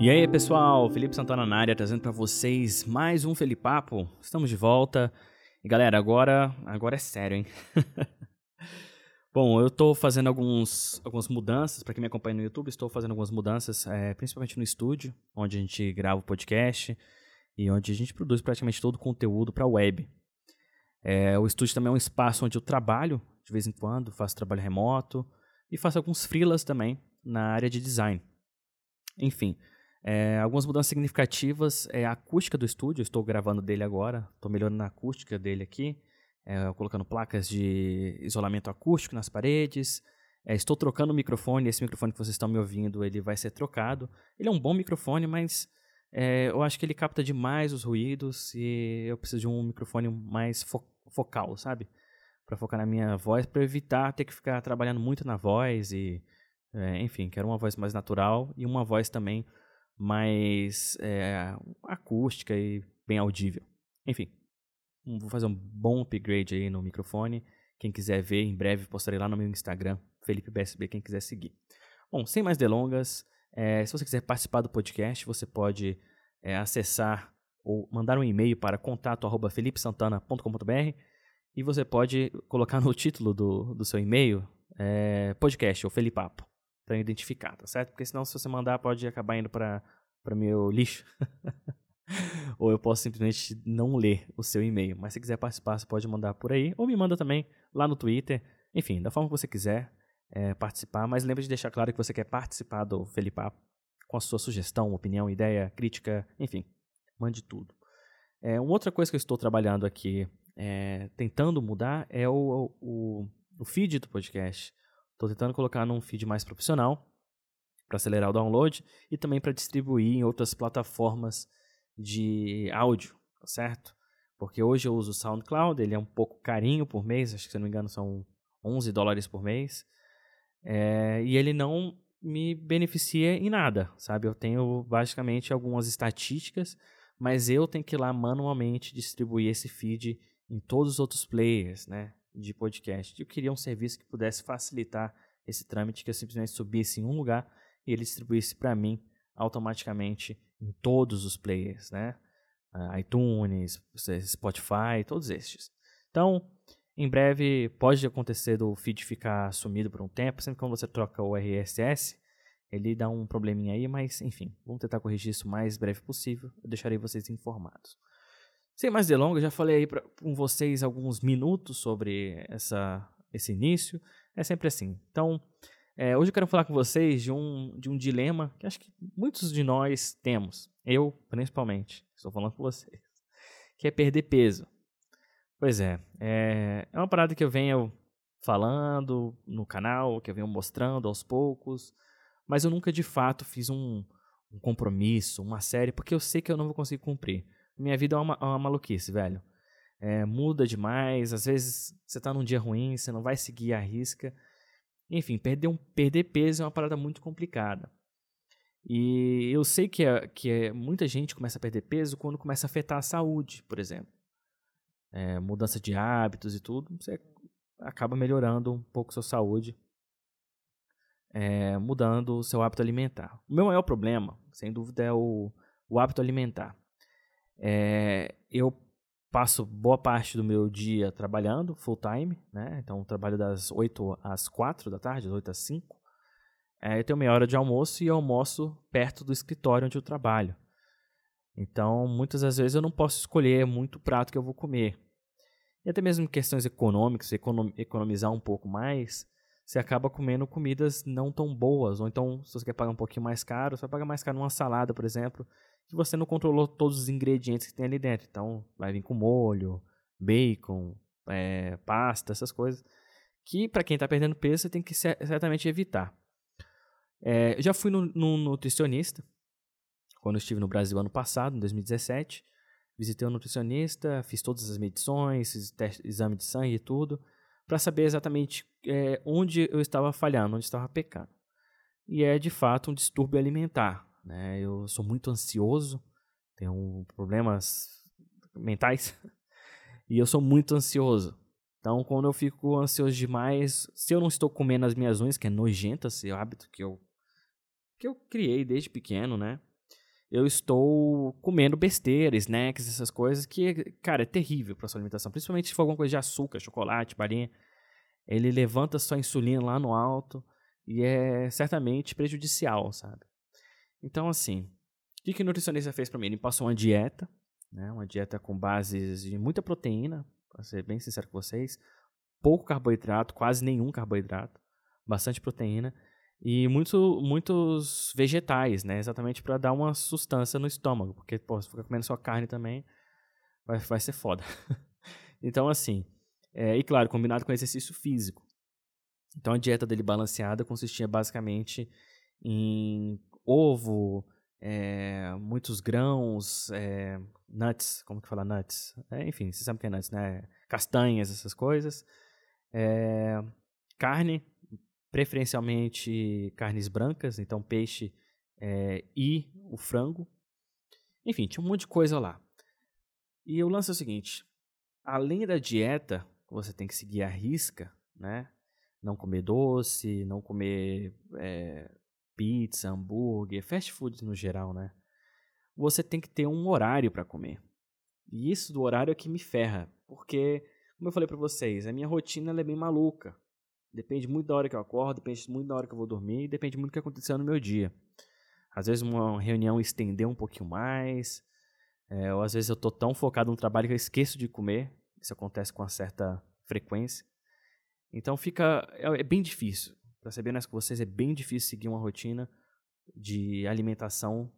E aí, pessoal, Felipe Santana na área, trazendo para vocês mais um Felipapo. Estamos de volta. E galera, agora, agora é sério, hein? Bom, eu estou fazendo alguns, algumas mudanças, para quem me acompanha no YouTube, estou fazendo algumas mudanças, é, principalmente no estúdio, onde a gente grava o podcast e onde a gente produz praticamente todo o conteúdo para a web. É, o estúdio também é um espaço onde eu trabalho, de vez em quando, faço trabalho remoto e faço alguns freelas também na área de design. Enfim, é, algumas mudanças significativas é a acústica do estúdio, estou gravando dele agora, estou melhorando a acústica dele aqui, é, colocando placas de isolamento acústico nas paredes, é, estou trocando o microfone, esse microfone que vocês estão me ouvindo, ele vai ser trocado. Ele é um bom microfone, mas é, eu acho que ele capta demais os ruídos e eu preciso de um microfone mais fo focal, sabe? Para focar na minha voz, para evitar ter que ficar trabalhando muito na voz e, é, enfim, quero uma voz mais natural e uma voz também mais é, acústica e bem audível. Enfim, vou fazer um bom upgrade aí no microfone. Quem quiser ver, em breve postarei lá no meu Instagram, Felipe BSB, quem quiser seguir. Bom, sem mais delongas, é, se você quiser participar do podcast, você pode é, acessar ou mandar um e-mail para contato@felipesantana.com.br e você pode colocar no título do, do seu e-mail é, podcast ou Felipapo para identificar, tá certo? Porque senão se você mandar pode acabar indo para meu lixo. ou eu posso simplesmente não ler o seu e-mail. Mas se quiser participar, você pode mandar por aí ou me manda também lá no Twitter. Enfim, da forma que você quiser é, participar. Mas lembre de deixar claro que você quer participar do Felipapo com a sua sugestão, opinião, ideia, crítica, enfim, mande tudo. É, uma outra coisa que eu estou trabalhando aqui, é, tentando mudar, é o, o, o feed do podcast. Estou tentando colocar num feed mais profissional para acelerar o download e também para distribuir em outras plataformas de áudio, tá certo? Porque hoje eu uso o SoundCloud, ele é um pouco carinho por mês, acho que se não me engano são 11 dólares por mês, é, e ele não me beneficia em nada, sabe? Eu tenho basicamente algumas estatísticas, mas eu tenho que ir lá manualmente distribuir esse feed em todos os outros players, né? de podcast. Eu queria um serviço que pudesse facilitar esse trâmite, que eu simplesmente subisse em um lugar e ele distribuísse para mim automaticamente em todos os players, né? Uh, iTunes, Spotify, todos estes. Então, em breve pode acontecer do feed ficar sumido por um tempo, sempre que você troca o RSS, ele dá um probleminha aí, mas enfim, vamos tentar corrigir isso o mais breve possível. Eu deixarei vocês informados. Sem mais delongas, já falei aí pra, com vocês alguns minutos sobre essa, esse início. É sempre assim. Então, é, hoje eu quero falar com vocês de um, de um dilema que acho que muitos de nós temos. Eu, principalmente, estou falando com vocês. Que é perder peso. Pois é, é, é uma parada que eu venho falando no canal, que eu venho mostrando aos poucos, mas eu nunca de fato fiz um, um compromisso, uma série, porque eu sei que eu não vou conseguir cumprir. Minha vida é uma, é uma maluquice, velho. É, muda demais, às vezes você tá num dia ruim, você não vai seguir a risca. Enfim, perder, um, perder peso é uma parada muito complicada. E eu sei que, é, que é, muita gente começa a perder peso quando começa a afetar a saúde, por exemplo. É, mudança de hábitos e tudo, você acaba melhorando um pouco sua saúde, é, mudando o seu hábito alimentar. O meu maior problema, sem dúvida, é o, o hábito alimentar. É, eu passo boa parte do meu dia trabalhando full time, né? Então trabalho das 8 às 4 da tarde, das 8 às 5. É, eu tenho meia hora de almoço e almoço perto do escritório onde eu trabalho. Então, muitas das vezes eu não posso escolher muito prato que eu vou comer. E até mesmo questões econômicas, economizar um pouco mais, você acaba comendo comidas não tão boas. Ou então, se você quer pagar um pouquinho mais caro, você vai pagar mais caro numa salada, por exemplo, que você não controlou todos os ingredientes que tem ali dentro. Então, vai vir com molho, bacon, é, pasta, essas coisas. Que, para quem está perdendo peso, você tem que certamente evitar. É, eu já fui num nutricionista, quando eu estive no Brasil ano passado, em 2017. Visitei um nutricionista, fiz todas as medições, fiz exame de sangue e tudo, para saber exatamente é, onde eu estava falhando, onde estava pecando. E é de fato um distúrbio alimentar. Né? Eu sou muito ansioso, tenho problemas mentais E eu sou muito ansioso. Então, quando eu fico ansioso demais, se eu não estou comendo as minhas unhas, que é nojento esse hábito que eu, que eu criei desde pequeno, né? Eu estou comendo besteira, snacks, essas coisas que, cara, é terrível para sua alimentação. Principalmente se for alguma coisa de açúcar, chocolate, balinha. Ele levanta sua insulina lá no alto e é certamente prejudicial, sabe? Então, assim, o que, que o nutricionista fez para mim? Ele passou uma dieta, né? Uma dieta com bases de muita proteína, para ser bem sincero com vocês, pouco carboidrato, quase nenhum carboidrato, bastante proteína e muito, muitos vegetais, né? Exatamente para dar uma sustância no estômago, porque pô, se ficar comendo só carne também vai, vai ser foda. então, assim, é, e claro, combinado com exercício físico. Então, a dieta dele balanceada consistia basicamente em ovo, é, muitos grãos, é, nuts, como que fala nuts? É, enfim, você sabe o que é nuts, né? Castanhas, essas coisas. É, carne, preferencialmente carnes brancas, então peixe é, e o frango. Enfim, tinha um monte de coisa lá. E o lance é o seguinte: além da dieta, você tem que seguir a risca, né? Não comer doce, não comer é, pizza, hambúrguer, fast food no geral, né? Você tem que ter um horário para comer. E isso do horário é que me ferra, porque, como eu falei para vocês, a minha rotina é bem maluca. Depende muito da hora que eu acordo, depende muito da hora que eu vou dormir, depende muito do que aconteceu no meu dia. Às vezes uma reunião estendeu um pouquinho mais, é, ou às vezes eu tô tão focado no trabalho que eu esqueço de comer. Isso acontece com uma certa frequência. Então fica é, é bem difícil. Para ser bem honesto com vocês, é bem difícil seguir uma rotina de alimentação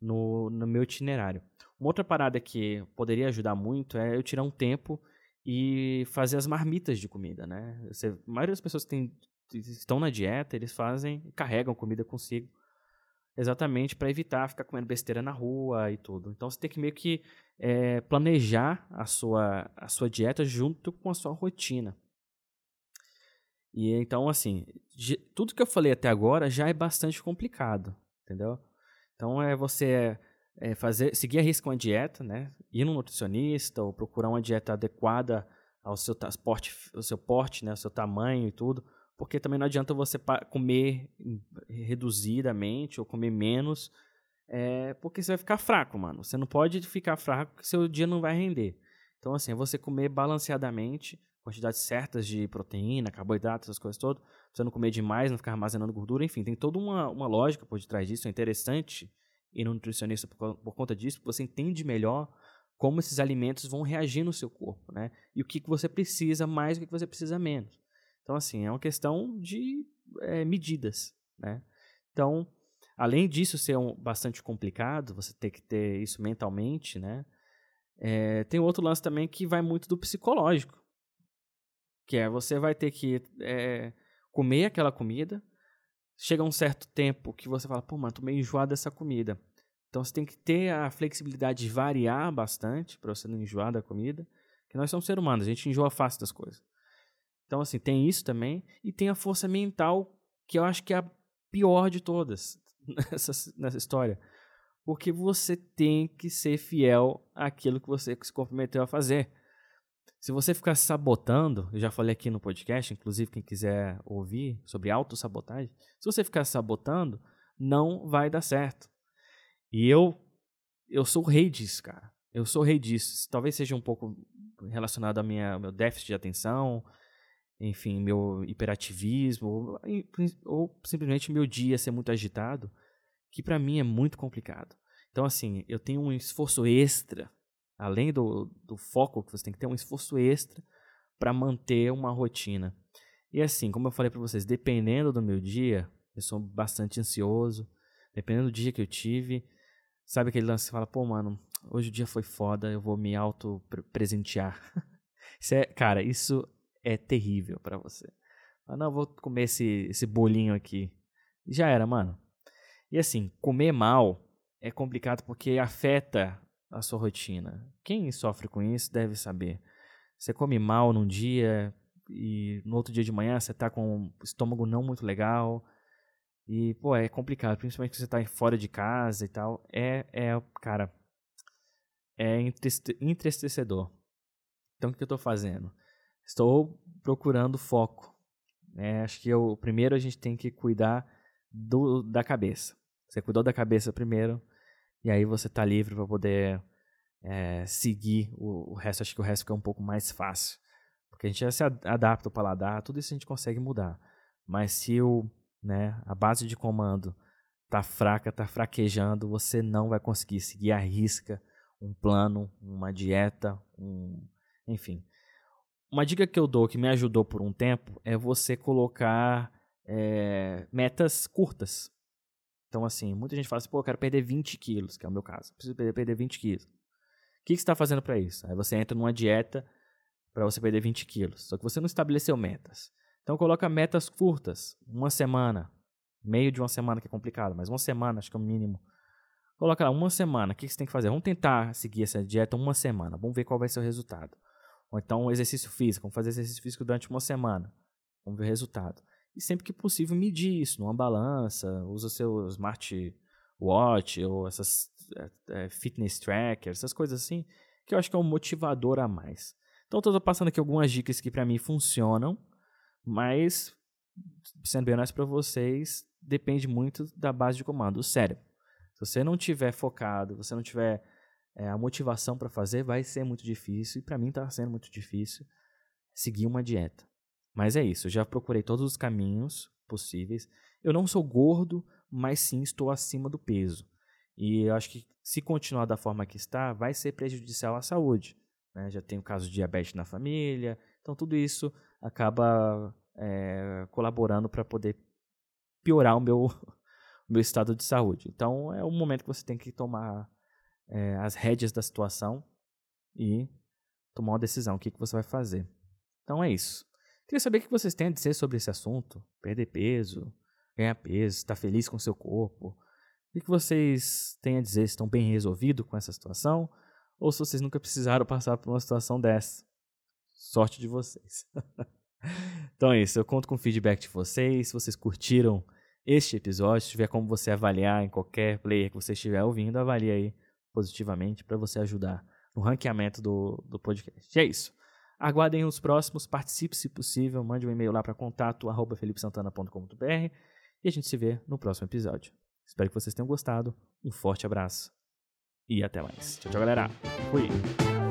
no, no meu itinerário. Uma outra parada que poderia ajudar muito é eu tirar um tempo e fazer as marmitas de comida, né? Você, a maioria das pessoas que tem, estão na dieta, eles fazem, carregam comida consigo, exatamente para evitar ficar comendo besteira na rua e tudo. Então você tem que meio que é, planejar a sua, a sua dieta junto com a sua rotina. E então, assim, tudo que eu falei até agora já é bastante complicado, entendeu? Então é você é, fazer, seguir a risco uma dieta, né? Ir no nutricionista ou procurar uma dieta adequada ao seu porte, ao seu porte, né? Ao seu tamanho e tudo, porque também não adianta você comer reduzidamente ou comer menos, é, porque você vai ficar fraco, mano. Você não pode ficar fraco porque seu dia não vai render. Então, assim, é você comer balanceadamente, quantidades certas de proteína, carboidrato, essas coisas todas. Você não comer demais, não ficar armazenando gordura, enfim, tem toda uma, uma lógica por detrás disso, é interessante ir no nutricionista por, por conta disso, porque você entende melhor como esses alimentos vão reagir no seu corpo, né? E o que, que você precisa mais e o que, que você precisa menos. Então, assim, é uma questão de é, medidas, né? Então, além disso ser um, bastante complicado, você ter que ter isso mentalmente, né? É, tem outro lance também que vai muito do psicológico. Que é você vai ter que é, comer aquela comida. Chega um certo tempo que você fala, pô, mano, tô meio enjoado dessa comida. Então você tem que ter a flexibilidade de variar bastante para você não enjoar da comida. Que nós somos seres humanos, a gente enjoa fácil das coisas. Então, assim, tem isso também. E tem a força mental, que eu acho que é a pior de todas nessa, nessa história. Porque você tem que ser fiel àquilo que você se comprometeu a fazer. Se você ficar sabotando, eu já falei aqui no podcast, inclusive quem quiser ouvir sobre autossabotagem, se você ficar sabotando, não vai dar certo. E eu eu sou o rei disso, cara. Eu sou o rei disso. Talvez seja um pouco relacionado ao meu déficit de atenção, enfim, meu hiperativismo, ou, ou simplesmente meu dia ser muito agitado, que para mim é muito complicado. Então, assim, eu tenho um esforço extra Além do, do foco que você tem que ter, um esforço extra para manter uma rotina. E assim, como eu falei para vocês, dependendo do meu dia, eu sou bastante ansioso. Dependendo do dia que eu tive, sabe aquele lance que você fala, pô, mano, hoje o dia foi foda, eu vou me auto-presentear. isso é, cara, isso é terrível para você. Ah, não, vou comer esse, esse bolinho aqui. Já era, mano. E assim, comer mal é complicado porque afeta a sua rotina. Quem sofre com isso deve saber. Você come mal num dia e no outro dia de manhã você tá com o estômago não muito legal. E, pô, é complicado, principalmente que você tá fora de casa e tal. É, é cara, é entristecedor. Então, o que eu estou fazendo? Estou procurando foco. É, acho que eu, primeiro a gente tem que cuidar do, da cabeça. Você cuidou da cabeça primeiro, e aí você está livre para poder é, seguir o, o, resto. Acho que o resto fica um pouco mais fácil. Porque a gente já se adapta ao paladar, tudo isso a gente consegue mudar. Mas se o, né, a base de comando tá fraca, tá fraquejando, você não vai conseguir seguir a risca um plano, uma dieta, um, enfim. Uma dica que eu dou que me ajudou por um tempo é você colocar é, metas curtas. Então, assim, muita gente fala assim, pô, eu quero perder 20 quilos, que é o meu caso. Preciso perder, perder 20 quilos. O que, que você está fazendo para isso? Aí você entra numa dieta para você perder 20 quilos. Só que você não estabeleceu metas. Então, coloca metas curtas. Uma semana. Meio de uma semana que é complicado, mas uma semana acho que é o mínimo. Coloca lá, uma semana. O que você tem que fazer? Vamos tentar seguir essa dieta uma semana. Vamos ver qual vai ser o resultado. Ou então, exercício físico. Vamos fazer exercício físico durante uma semana. Vamos ver o resultado. E sempre que possível, medir isso numa balança. Usa seu smart watch ou essas é, fitness trackers, essas coisas assim, que eu acho que é um motivador a mais. Então, estou passando aqui algumas dicas que para mim funcionam, mas, sendo bem honesto para vocês, depende muito da base de comando, o cérebro. Se você não tiver focado, você não tiver é, a motivação para fazer, vai ser muito difícil. E para mim está sendo muito difícil seguir uma dieta. Mas é isso, eu já procurei todos os caminhos possíveis. Eu não sou gordo, mas sim estou acima do peso. E eu acho que se continuar da forma que está, vai ser prejudicial à saúde. Né? Já tenho caso de diabetes na família, então tudo isso acaba é, colaborando para poder piorar o meu, meu estado de saúde. Então é um momento que você tem que tomar é, as rédeas da situação e tomar uma decisão. O que, que você vai fazer? Então é isso. Queria saber o que vocês têm a dizer sobre esse assunto. Perder peso, ganhar peso, estar feliz com o seu corpo. O que vocês têm a dizer? Estão bem resolvidos com essa situação? Ou se vocês nunca precisaram passar por uma situação dessa? Sorte de vocês. então é isso. Eu conto com o feedback de vocês. Se vocês curtiram este episódio. Se tiver como você avaliar em qualquer player que você estiver ouvindo, avalie aí positivamente para você ajudar no ranqueamento do, do podcast. E é isso. Aguardem os próximos, participe se possível, mande um e-mail lá para contato arroba e a gente se vê no próximo episódio. Espero que vocês tenham gostado. Um forte abraço e até mais. Tchau, tchau, galera. Fui.